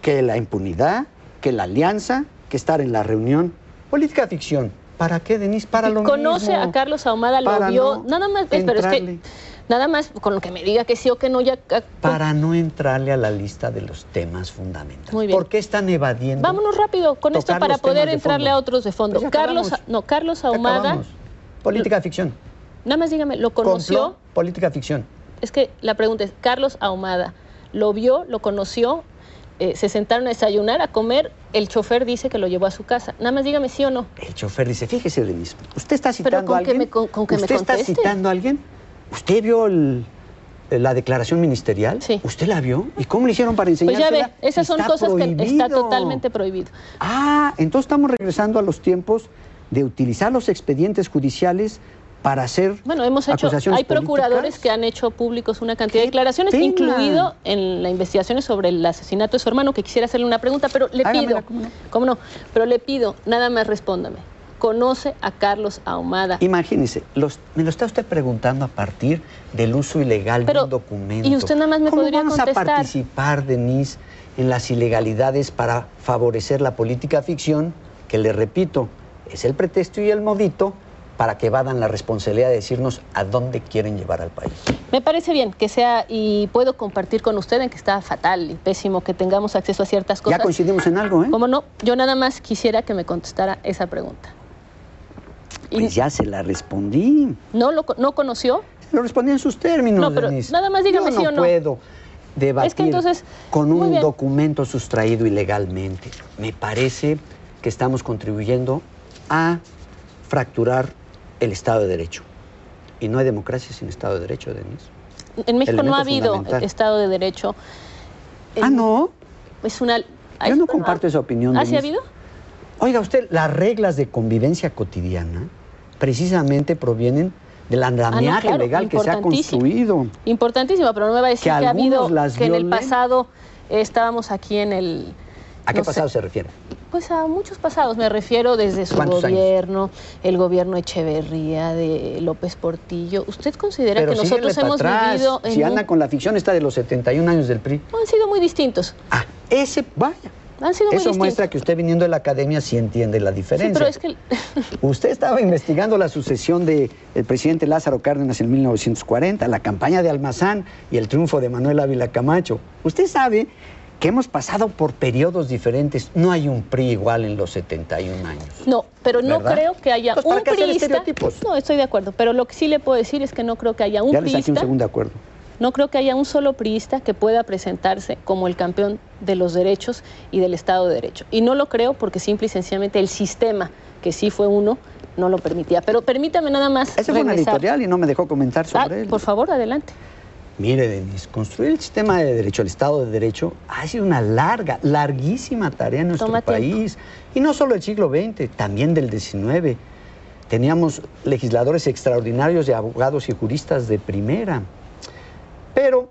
que la impunidad, que la alianza, que estar en la reunión. Política ficción. ¿Para qué, Denise? Para lo Conoce mismo. a Carlos Ahumada, lo Para vio, no nada más, pero es que. Nada más con lo que me diga que sí o que no ya ah, Para no entrarle a la lista de los temas fundamentales. Muy bien. ¿Por qué están evadiendo? Vámonos rápido con esto para poder de entrarle a otros de fondo. Pues Carlos, no, Carlos Ahumada. Política ficción. nada más dígame, lo conoció. Complot, política ficción. Es que la pregunta es, Carlos Ahumada, ¿lo vio, lo conoció? eh, se sentaron a desayunar, a comer, el chofer dice que lo llevó a su casa. Nada más dígame sí o no. El chofer dice, fíjese, Denise, ¿usted está citando con a que alguien? me- con- con que me ¿Usted está citando a alguien? ¿Usted vio el- la declaración ministerial? Sí. ¿Usted la vio? ¿Y cómo le hicieron para Pues enseñársela? ya ve, esas son Está cosas que está totalmente prohibido. Ah, entonces estamos regresando a los tiempos de utilizar los expedientes judiciales para hacer Bueno, hemos hecho, acusaciones hay procuradores políticas. que han hecho públicos una cantidad de declaraciones, pena! incluido en la investigación sobre el asesinato de su hermano, que quisiera hacerle una pregunta, pero le Hágamela, pido, ¿cómo no? ¿cómo no? Pero le pido, nada más respóndame. ¿Conoce a Carlos Ahumada? Imagínese, los- me lo está usted preguntando a partir del uso ilegal Pero, de un documento. y usted nada más me ¿Cómo podría vamos contestar? a participar, Denise, en las ilegalidades para favorecer la política ficción, que le repito, es el pretexto y el modito para que vadan la responsabilidad de decirnos a dónde quieren llevar al país? Me parece bien que sea, y puedo compartir con usted en que está fatal y pésimo que tengamos acceso a ciertas cosas. Ya coincidimos en algo, ¿eh? ¿Cómo no? Yo nada más quisiera que me contestara esa pregunta. Pues ya se la respondí. ¿No lo no conoció? Lo respondí en sus términos, No, pero Denise. nada más dígame Yo sí no o no. puedo debatir Es que entonces, con un documento sustraído ilegalmente. Me parece que estamos contribuyendo a fracturar el Estado de Derecho. Y no hay democracia sin Estado de Derecho, Denise. En México no ha habido. Estado de Derecho. Ah, no. Es una... Yo no comparto esa opinión. ¿Ah, sí ha habido? Oiga usted, las reglas de convivencia cotidiana precisamente provienen del andamiaje Ah, claro, legal que se ha importantísimo. construido. Importantísima, pero no me va a decir Que que, ha habido, algunos las que en el pasado eh, estábamos aquí en el... ¿A qué no sé, pasado se refiere? Pues a muchos pasados, me refiero desde su gobierno, el gobierno Echeverría, de López Portillo. ¿Usted considera Pero que nosotros hemos atrás. vivido en Si un- anda con la ficción esta de los 71 años del PRI. han sido muy distintos? Ah, ese, vaya. Han sido muy Eso muestra que usted viniendo de la academia sí entiende la Sí, diferencia. pero es que Usted estaba investigando la sucesión del presidente Lázaro Cárdenas en 1940, la campaña de Almazán y el triunfo de Manuel Ávila Camacho. Usted sabe que hemos pasado por periodos diferentes. No hay un PRI igual en los 71 años. No, pero no ¿Verdad? creo que haya Pues, ¿para un priista. estereotipos? No, estoy de acuerdo, pero lo que sí le puedo decir es que no creo que haya un ya le saqué un priista. segundo acuerdo. No creo que haya un solo priista que pueda presentarse como el campeón de los derechos y del Estado de Derecho. Y no lo creo porque simple y sencillamente el sistema, que sí fue uno, no lo permitía. Pero permítame nada más. Ese fue un regresar. editorial y no me dejó comentar Ah, sobre él. por favor, adelante. Mire, Denis, construir el sistema de derecho, el Estado de Derecho, ha sido una larga, larguísima tarea en nuestro Toma tiempo. país. Y no solo del siglo XX, también del XIX. Teníamos legisladores extraordinarios y abogados y juristas de primera. Pero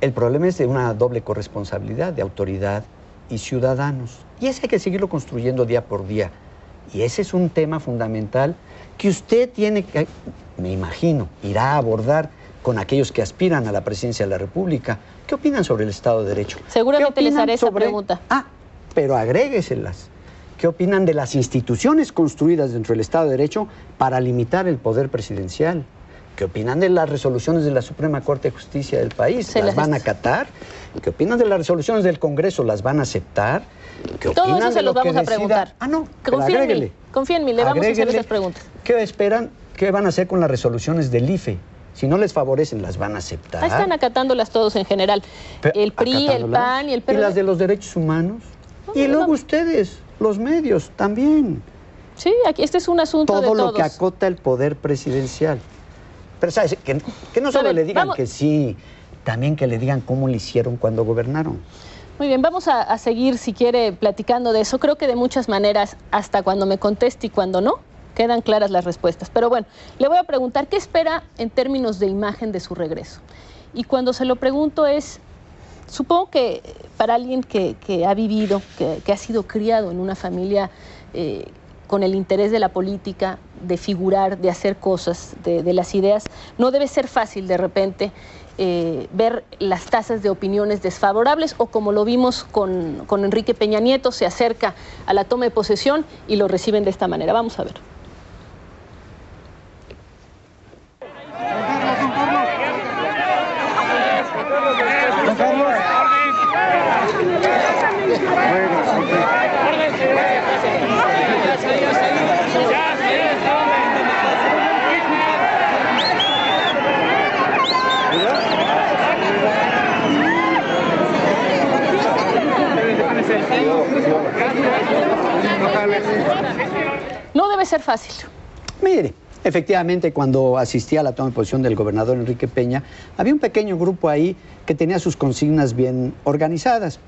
el problema es de una doble corresponsabilidad de autoridad y ciudadanos. Y ese hay que seguirlo construyendo día por día. Y ese es un tema fundamental que usted tiene que, me imagino, irá a abordar con aquellos que aspiran a la presidencia de la República. ¿Qué opinan sobre el Estado de Derecho? Seguramente ¿Qué les haré esa pregunta. Ah, pero agrégueselas. ¿Qué opinan de las instituciones construidas dentro del Estado de Derecho para limitar el poder presidencial? ¿Qué opinan de las resoluciones de la Suprema Corte de Justicia del país? Se ¿Las las van a acatar? ¿Qué opinan de las resoluciones del Congreso? ¿Las van a aceptar? ¿Qué Todo opinan eso de se lo los vamos a preguntar. Ah, no, Confía en mí, confía en mí, le vamos a hacer esas preguntas. ¿Qué esperan? ¿Qué van a hacer con las resoluciones del IFE? Si no les favorecen, ¿las van a aceptar? Ahí están acatándolas todos en general. El PRI, el. PAN y el ¿Y PRD. las de los derechos humanos? y no, luego no. ustedes, los medios, también. Sí, aquí este es un asunto de Todo todos. lo que acota el poder presidencial. Pero, ¿sabes? Que, que no solo ver, le digan vamos- que sí, también que le digan cómo le hicieron cuando gobernaron. Muy bien, vamos a, a seguir, si quiere, platicando de eso. Creo que de muchas maneras, hasta cuando me conteste y cuando no, quedan claras las respuestas. Pero bueno, le voy a preguntar, ¿qué espera en términos de imagen de su regreso? Y cuando se lo pregunto es, supongo que para alguien que, que ha vivido, que, que ha sido criado en una familia eh, con el interés de la política, de figurar, de hacer cosas, de, las ideas, no debe ser fácil de repente eh, ver las tasas de opiniones desfavorables o como lo vimos con, con Enrique Peña Nieto, se acerca a la toma de posesión y lo reciben de esta manera. Vamos a ver. No debe ser fácil. Mire, efectivamente, cuando asistí a la toma de posición del gobernador Enrique Peña, había un pequeño grupo ahí que tenía sus consignas bien organizadas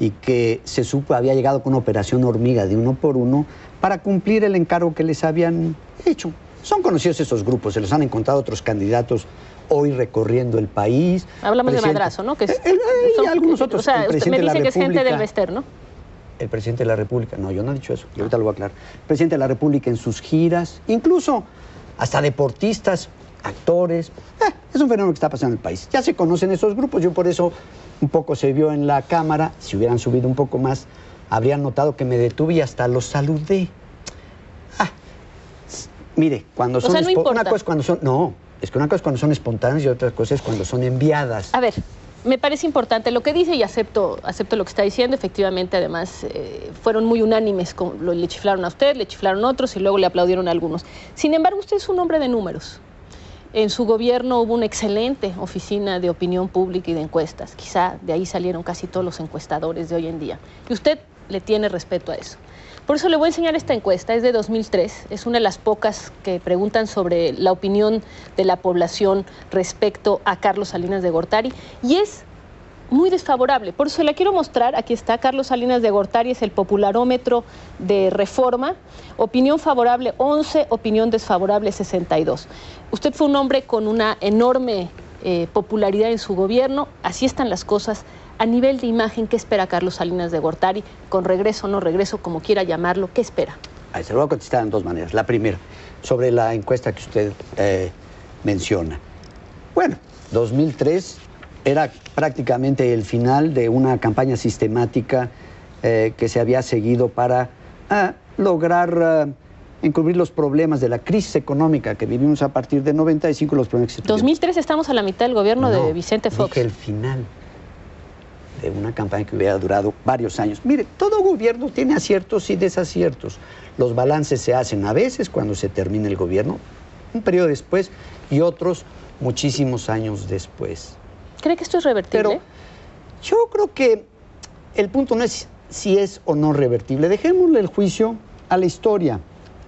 y que se supo había llegado con una operación hormiga de uno por uno para cumplir el encargo que les habían hecho. Son conocidos esos grupos, se los han encontrado otros candidatos hoy recorriendo el país. Hablamos de madrazo, ¿no? Que es- Eh, eh, y son- algunos otros. O sea, el usted presidente me de la dice que es gente del Vester, ¿no? el presidente de la República, no, yo no he dicho eso, y ahorita lo voy a aclarar. El presidente de la República en sus giras, incluso hasta deportistas, actores. Eh, es un fenómeno que está pasando en el país. Ya se conocen esos grupos, yo por eso un poco se vio en la cámara, si hubieran subido un poco más, habrían notado que me detuve y hasta los saludé. Ah, mire, cuando O son... sea, no espo- importa. Una cosa es cuando son... No, es que una cosa es cuando son espontáneas y otra cosa es cuando son enviadas. A ver, me parece importante lo que dice y acepto, acepto lo que está diciendo. Efectivamente, además, eh, fueron muy unánimes. Con, le chiflaron a usted, le chiflaron a otros y luego le aplaudieron a algunos. Sin embargo, usted es un hombre de números. En su gobierno hubo una excelente oficina de opinión pública y de encuestas. Quizá de ahí salieron casi todos los encuestadores de hoy en día. Y usted le tiene respeto a eso. Por eso le voy a enseñar esta encuesta, es de 2003, es una de las pocas que preguntan sobre la opinión de la población respecto a Carlos Salinas de Gortari y es muy desfavorable. Por eso la quiero mostrar. Aquí está Carlos Salinas de Gortari, es el popularómetro de reforma. Opinión favorable 11, opinión desfavorable 62. Usted fue un hombre con una enorme eh, popularidad en su gobierno. Así están las cosas. A nivel de imagen, ¿qué espera Carlos Salinas de Gortari? Con regreso o no regreso, como quiera llamarlo, ¿qué espera? Ahí se lo voy a contestar en dos maneras. La primera, sobre la encuesta que usted eh, menciona. Bueno, 2003 era prácticamente el final de una campaña sistemática eh, que se había seguido para ah, lograr eh, encubrir los problemas de la crisis económica que vivimos a partir de 95, los problemas que se tuvieron. 2003 estamos a la mitad del gobierno de Vicente Fox. Dije el final de una campaña que hubiera durado varios años. Mire, todo gobierno tiene aciertos y desaciertos. Los balances se hacen a veces cuando se termina el gobierno, un periodo después, y otros muchísimos años después. ¿Cree que esto es revertible? Pero yo creo que el punto no es si es o no revertible. Dejémosle el juicio a la historia.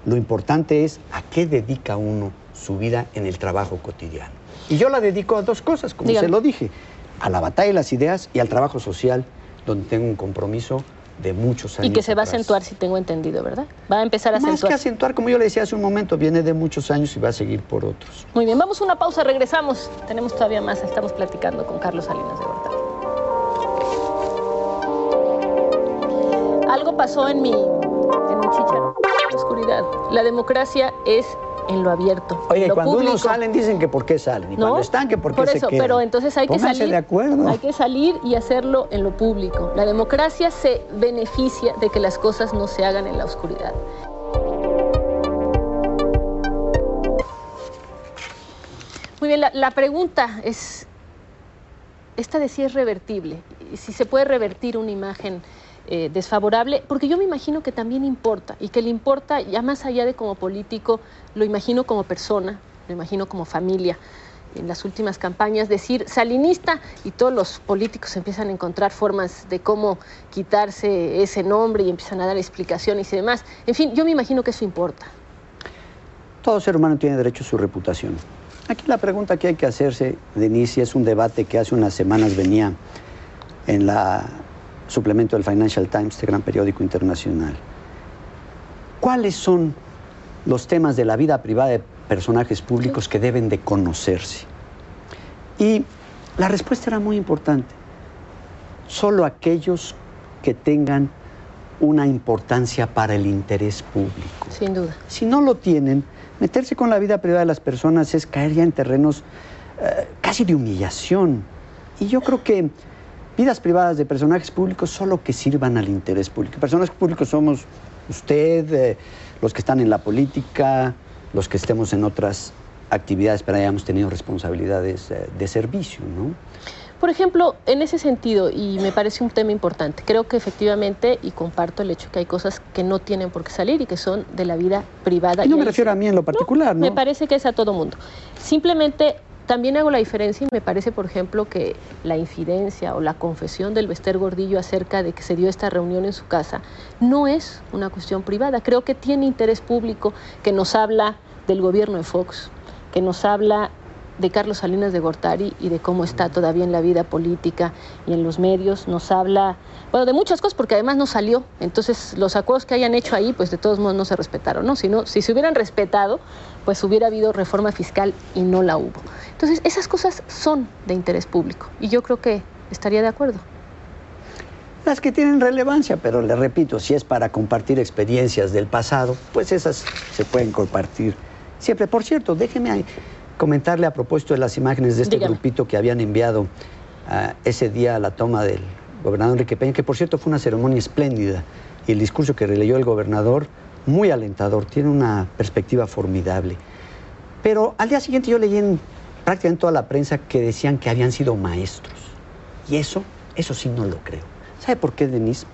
Lo importante es a qué dedica uno su vida en el trabajo cotidiano. Y yo la dedico a dos cosas, como Dígame. se lo dije, a la batalla de las ideas y al trabajo social, donde tengo un compromiso de muchos años. y que se va a acentuar, si tengo entendido, ¿verdad? Va a empezar a Más que acentuar. acentuar, como yo le decía hace un momento, viene de muchos años y va a seguir por otros. Muy bien, vamos a una pausa, regresamos. Tenemos todavía más, estamos platicando con Carlos Salinas de Gortari. Algo pasó en mi, en mi chícharo, en la oscuridad. La democracia es en lo abierto. Oye, en lo cuando uno público. salen dicen que por qué salen, y ¿No? cuando están que por qué Por se eso, quedan. pero entonces hay que salir. de acuerdo. Hay que salir y hacerlo en lo público. La democracia se beneficia de que las cosas no se hagan en la oscuridad. Muy bien, la, la pregunta es, esta de si es revertible, si se puede revertir una imagen eh, desfavorable, porque yo me imagino que también importa, y que le importa, ya más allá de como político, lo imagino como persona, lo imagino como familia. En las últimas campañas, decir salinista y todos los políticos empiezan a encontrar formas de cómo quitarse ese nombre y empiezan a dar explicaciones y demás. En fin, yo me imagino que eso importa. Todo ser humano tiene derecho a su reputación. Aquí la pregunta que hay que hacerse, Denise, es un debate que hace unas semanas venía en la suplemento del Financial Times, este gran periódico internacional. ¿Cuáles son los temas de la vida privada de personajes públicos que deben de conocerse? Y la respuesta era muy importante. Solo aquellos que tengan una importancia para el interés público. Sin duda. Si no lo tienen, meterse con la vida privada de las personas es caer ya en terrenos eh, casi de humillación. Y yo creo que vidas privadas de personajes públicos solo que sirvan al interés público. Personajes públicos somos usted, eh, los que están en la política, los que estemos en otras actividades, pero hayamos tenido responsabilidades eh, de servicio, ¿no? Por ejemplo, en ese sentido, y me parece un tema importante, creo que efectivamente, y comparto el hecho que hay cosas que no tienen por qué salir y que son de la vida privada. Y no me refiero a mí en lo particular, ¿no? Me parece que es a todo mundo. Simplemente también hago la diferencia y me parece, por ejemplo, que la infidencia o la confesión del Bester Gordillo acerca de que se dio esta reunión en su casa no es una cuestión privada. Creo que tiene interés público que nos habla del gobierno de Fox, que nos habla de Carlos Salinas de Gortari y de cómo está todavía en la vida política y en los medios. Nos habla, bueno, de muchas cosas, porque además no salió. Entonces, los acuerdos que hayan hecho ahí, pues de todos modos no se respetaron, ¿no? Si, no, si se hubieran respetado, pues hubiera habido reforma fiscal y no la hubo. Entonces, esas cosas son de interés público y yo creo que estaría de acuerdo. Las que tienen relevancia, pero le repito, si es para compartir experiencias del pasado, pues esas se pueden compartir siempre. Por cierto, déjeme comentarle a propósito de las imágenes de este Dígame. grupito que habían enviado ah, ese día a la toma del gobernador Enrique Peña, que por cierto fue una ceremonia espléndida y el discurso que releyó el gobernador muy alentador, tiene una perspectiva formidable. Pero al día siguiente yo leí en prácticamente toda la prensa que decían que habían sido maestros. Y eso, eso sí no lo creo. ¿Sabe por qué, Denise?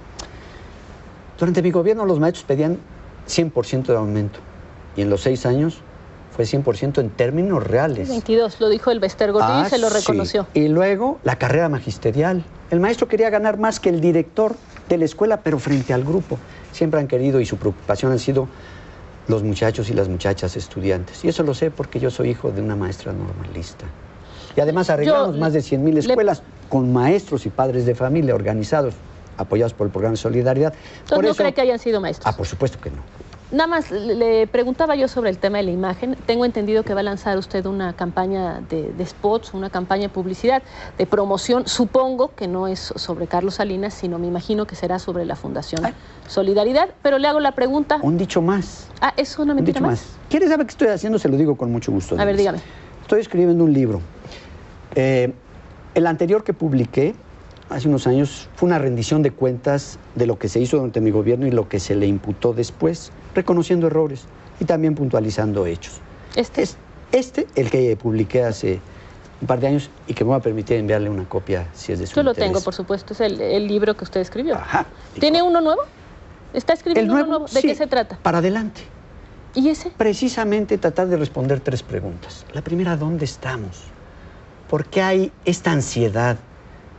Durante mi gobierno los maestros pedían 100% de aumento. Y en los seis años fue 100% en términos reales. 22, lo dijo el Bester Gordillo Ah, y se lo sí. reconoció. Y luego la carrera magisterial. El maestro quería ganar más que el director de la escuela, pero frente al grupo. Siempre han querido y su preocupación han sido los muchachos y las muchachas estudiantes. Y eso lo sé porque yo soy hijo de una maestra normalista. Y además arreglamos Yo más de 100 mil le- escuelas con maestros y padres de familia organizados, apoyados por el programa de solidaridad. Entonces Por no eso- cree que hayan sido maestros. Ah, por supuesto que no. Nada más le preguntaba yo sobre el tema de la imagen. Tengo entendido que va a lanzar usted una campaña de, de spots, una campaña de publicidad, de promoción. Supongo que no es sobre Carlos Salinas, sino me imagino que será sobre la Fundación Solidaridad. Pero le hago la pregunta. Un dicho más. Ah, ¿es una Un mentira dicho más? más. ¿Quieres saber qué estoy haciendo? Se lo digo con mucho gusto. A ver, dígame. Estoy escribiendo un libro. Eh, el anterior que publiqué hace unos años fue una rendición de cuentas de lo que se hizo durante mi gobierno y lo que se le imputó después, reconociendo errores y también puntualizando hechos. Este es este, el que publiqué hace un par de años y que me va a permitir enviarle una copia si es de su Yo lo tengo, por supuesto. Es el, el libro que usted escribió. Ajá. ¿Tiene uno nuevo? ¿Está escribiendo uno nuevo, nuevo? ¿De sí. qué se trata? Para adelante. ¿Y ese? Precisamente tratar de responder tres preguntas. La primera, ¿dónde estamos? ¿Por qué hay esta ansiedad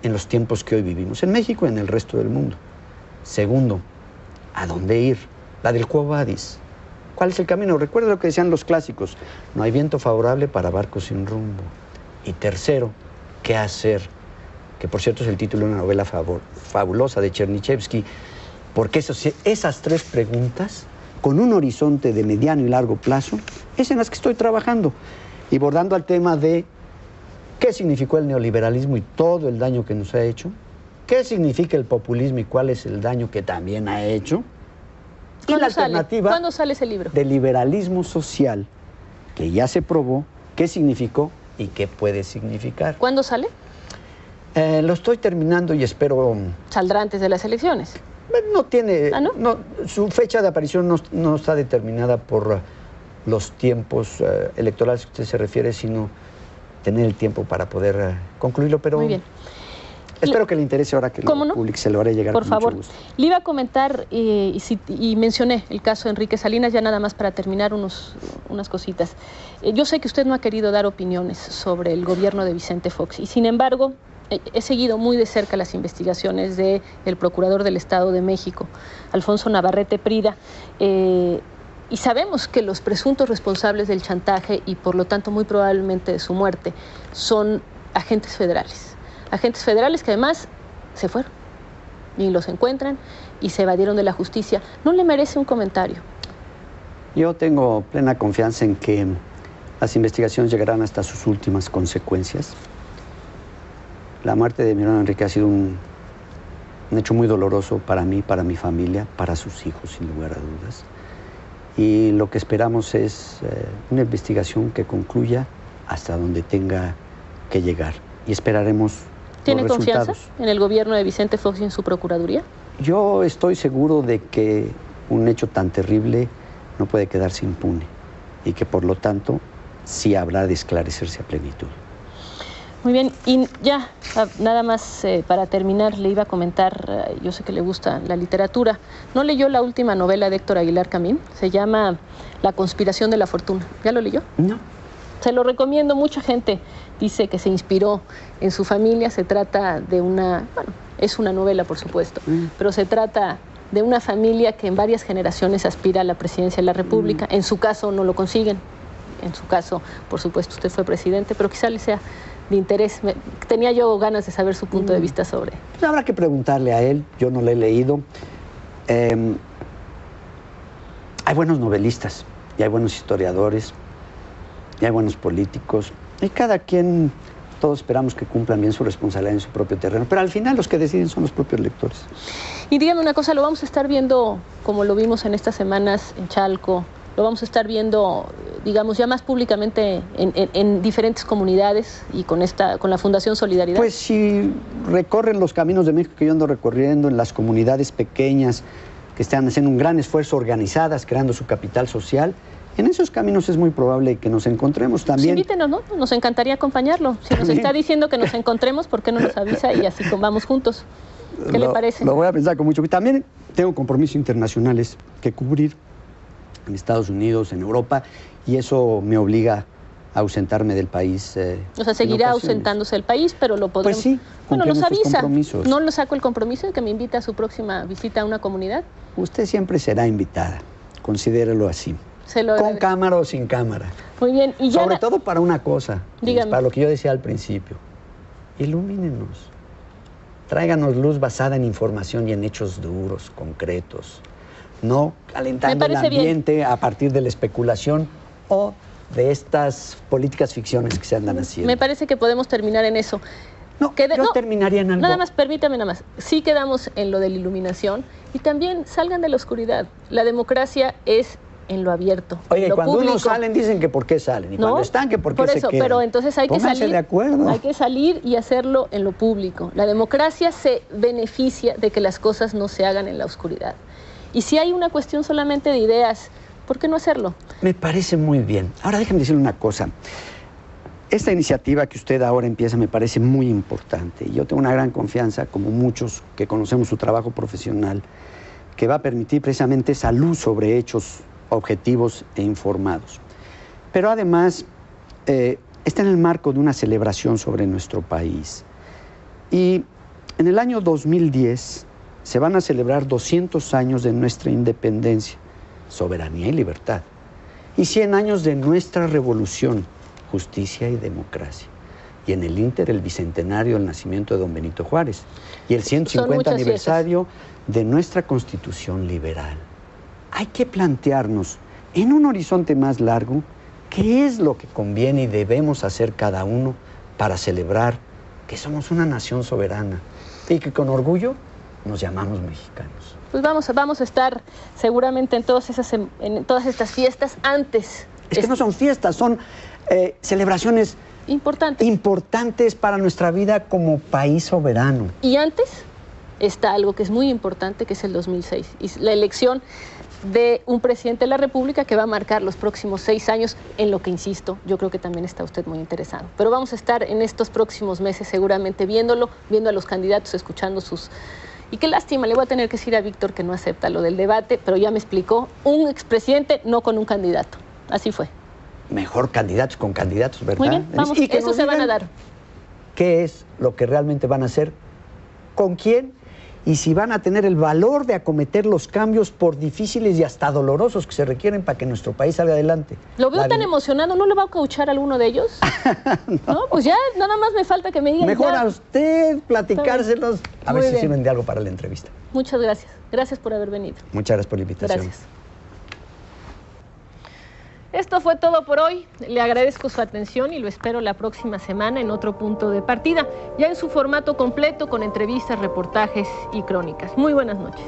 en los tiempos que hoy vivimos, en México y en el resto del mundo? Segundo, ¿a dónde ir? La del Quo Vadis. ¿Cuál es el camino? Recuerda lo que decían los clásicos, no hay viento favorable para barcos sin rumbo. Y tercero, ¿qué hacer? Que por cierto es el título de una novela fabulosa de Chernyshevsky, porque esas tres preguntas, con un horizonte de mediano y largo plazo, es en las que estoy trabajando. Y bordando al tema de qué significó el neoliberalismo y todo el daño que nos ha hecho, qué significa el populismo y cuál es el daño que también ha hecho, y la ¿Cuándo sale? alternativa ¿Cuándo sale ese libro? de liberalismo social, que ya se probó, qué significó y qué puede significar. ¿Cuándo sale? Eh, lo estoy terminando y espero... Saldrá antes de las elecciones. No tiene... ¿Ah, no? su fecha de aparición no, no está determinada por eh, los tiempos eh, electorales que usted se refiere, sino tener el tiempo para poder eh, concluirlo, pero... Muy bien. Espero que le interese ahora que ¿Cómo lo no? publique, se lo haré llegar Por con favor. mucho gusto. Le iba a comentar eh, y, si- y mencioné el caso de Enrique Salinas, ya nada más para terminar unos, unas cositas. Eh, yo sé que usted no ha querido dar opiniones sobre el gobierno de Vicente Fox y sin embargo eh, he seguido muy de cerca las investigaciones del Procurador del Estado de México, Alfonso Navarrete Prida. Y sabemos que los presuntos responsables del chantaje y por lo tanto muy probablemente de su muerte son agentes federales. Agentes federales que además se fueron ni los encuentran y se evadieron de la justicia. ¿No le merece un comentario? Yo tengo plena confianza en que las investigaciones llegarán hasta sus últimas consecuencias. La muerte de mi hermano Enrique ha sido un hecho muy doloroso para mí, para mi familia, para sus hijos, sin lugar a dudas. Y lo que esperamos es eh, una investigación que concluya hasta donde tenga que llegar. Y esperaremos ¿Tiene los confianza resultados. en el gobierno de Vicente Fox y en su procuraduría? Yo estoy seguro de que un hecho tan terrible no puede quedarse impune y que por lo tanto sí habrá de esclarecerse a plenitud. Muy bien, y ya, ah, nada más eh, para terminar, le iba a comentar, eh, yo sé que le gusta la literatura, ¿no leyó la última novela de Héctor Aguilar Camín? Se llama La conspiración de la fortuna. ¿Ya lo leyó? No. Se lo recomiendo, mucha gente dice que se inspiró en su familia, se trata de una, bueno, es una novela por supuesto, pero se trata de una familia que en varias generaciones aspira a la presidencia de la República, en su caso no lo consiguen, en su caso por supuesto usted fue presidente, pero quizá le sea de interés, Me- tenía yo ganas de saber su punto de vista sobre... Pues habrá que preguntarle a él, yo no lo he leído. Eh, hay buenos novelistas, y hay buenos historiadores, y hay buenos políticos, y cada quien, todos esperamos que cumplan bien su responsabilidad en su propio terreno, pero al final los que deciden son los propios lectores. Y dígame una cosa, lo vamos a estar viendo como lo vimos en estas semanas en Chalco, lo vamos a estar viendo, digamos, ya más públicamente en, en- en diferentes comunidades y con esta, con la Fundación Solidaridad. Pues si recorren los caminos de México que yo ando recorriendo, en las comunidades pequeñas que están haciendo un gran esfuerzo organizadas, creando su capital social, en esos caminos es muy probable que nos encontremos Pues también. invítenos, ¿no? Nos encantaría acompañarlo. Si nos está diciendo que nos encontremos, ¿por qué no nos avisa y así vamos juntos? ¿Qué le parece? Lo voy a pensar con mucho. Y también tengo compromisos internacionales que cubrir en Estados Unidos, en Europa, y eso me obliga ausentarme del país. eh, O sea, seguirá ausentándose del país, pero lo podremos... Pues sí, bueno, nos avisa. ¿No lo saco el compromiso de que me invita a su próxima visita a una comunidad? Usted siempre será invitada, considérelo así. Se lo Con cámara o sin cámara. Muy bien. Y ya Sobre todo para una cosa, Dígame. para lo que yo decía al principio. Ilumínenos. Tráiganos luz basada en información y en hechos duros, concretos. No calentando el bien. ambiente a partir de la especulación o de estas políticas ficciones que se andan haciendo. Me parece que podemos terminar en eso. No, Quede- yo no, terminaría en algo. Nada más, permítame nada más. Sí quedamos en lo de la iluminación y también salgan de la oscuridad. La democracia es en lo abierto. en Oye, lo cuando público. unos salen dicen que por qué salen y ¿No? cuando están que por qué Por se eso, quedan. pero entonces hay que salir. de acuerdo. Hay que salir y hacerlo en lo público. La democracia se beneficia de que las cosas no se hagan en la oscuridad. Y si hay una cuestión solamente de ideas, ¿por qué no hacerlo? Me parece muy bien. Ahora déjame decirle una cosa. Esta iniciativa que usted ahora empieza me parece muy importante. y Yo tengo una gran confianza, como muchos que conocemos su trabajo profesional, que va a permitir precisamente esa luz sobre hechos objetivos e informados. Pero además eh, está en el marco de una celebración sobre nuestro país. Y en el año 2010 se van a celebrar 200 años de nuestra independencia, soberanía y libertad, y 100 años de nuestra revolución, justicia y democracia. Y en el Inter el bicentenario del nacimiento de don Benito Juárez y el 150 muchas aniversario de nuestra constitución liberal. Hay que plantearnos en un horizonte más largo qué es lo que conviene y debemos hacer cada uno para celebrar que somos una nación soberana y que con orgullo nos llamamos mexicanos. Pues vamos, a- vamos a estar seguramente en todas, esas, em- en todas estas fiestas antes. Es que no son fiestas, son eh, celebraciones Importante. importantes para nuestra vida como país soberano. Y antes está algo que es muy importante, que es el 2006, y la elección de un presidente de la República que va a marcar los próximos seis años, en lo que, insisto, yo creo que también está usted muy interesado. Pero vamos a estar en estos próximos meses seguramente viéndolo, viendo a los candidatos, escuchando sus... Y qué lástima, le voy a tener que decir a Víctor que no acepta lo del debate, pero ya me explicó, un expresidente no con un candidato. Así fue. Mejor candidatos con candidatos, ¿verdad? Muy bien, vamos, Y que eso se van a dar. ¿Qué es lo que realmente van a hacer? ¿Con quién? Y si van a tener el valor de acometer los cambios por difíciles y hasta dolorosos que se requieren para que nuestro país salga adelante. Lo veo La tan emocionado, ¿no le va a cauchar alguno de ellos? no. pues ya, nada más me falta que me digan. Mejor ya. a usted platicárselos. A ver si sirven de algo para la entrevista. Muchas gracias. Gracias por haber venido. Muchas gracias por la invitación. Gracias. Esto fue todo por hoy. Le agradezco su atención y lo espero la próxima semana en otro punto de partida, ya en su formato completo con entrevistas, reportajes y crónicas. Muy buenas noches.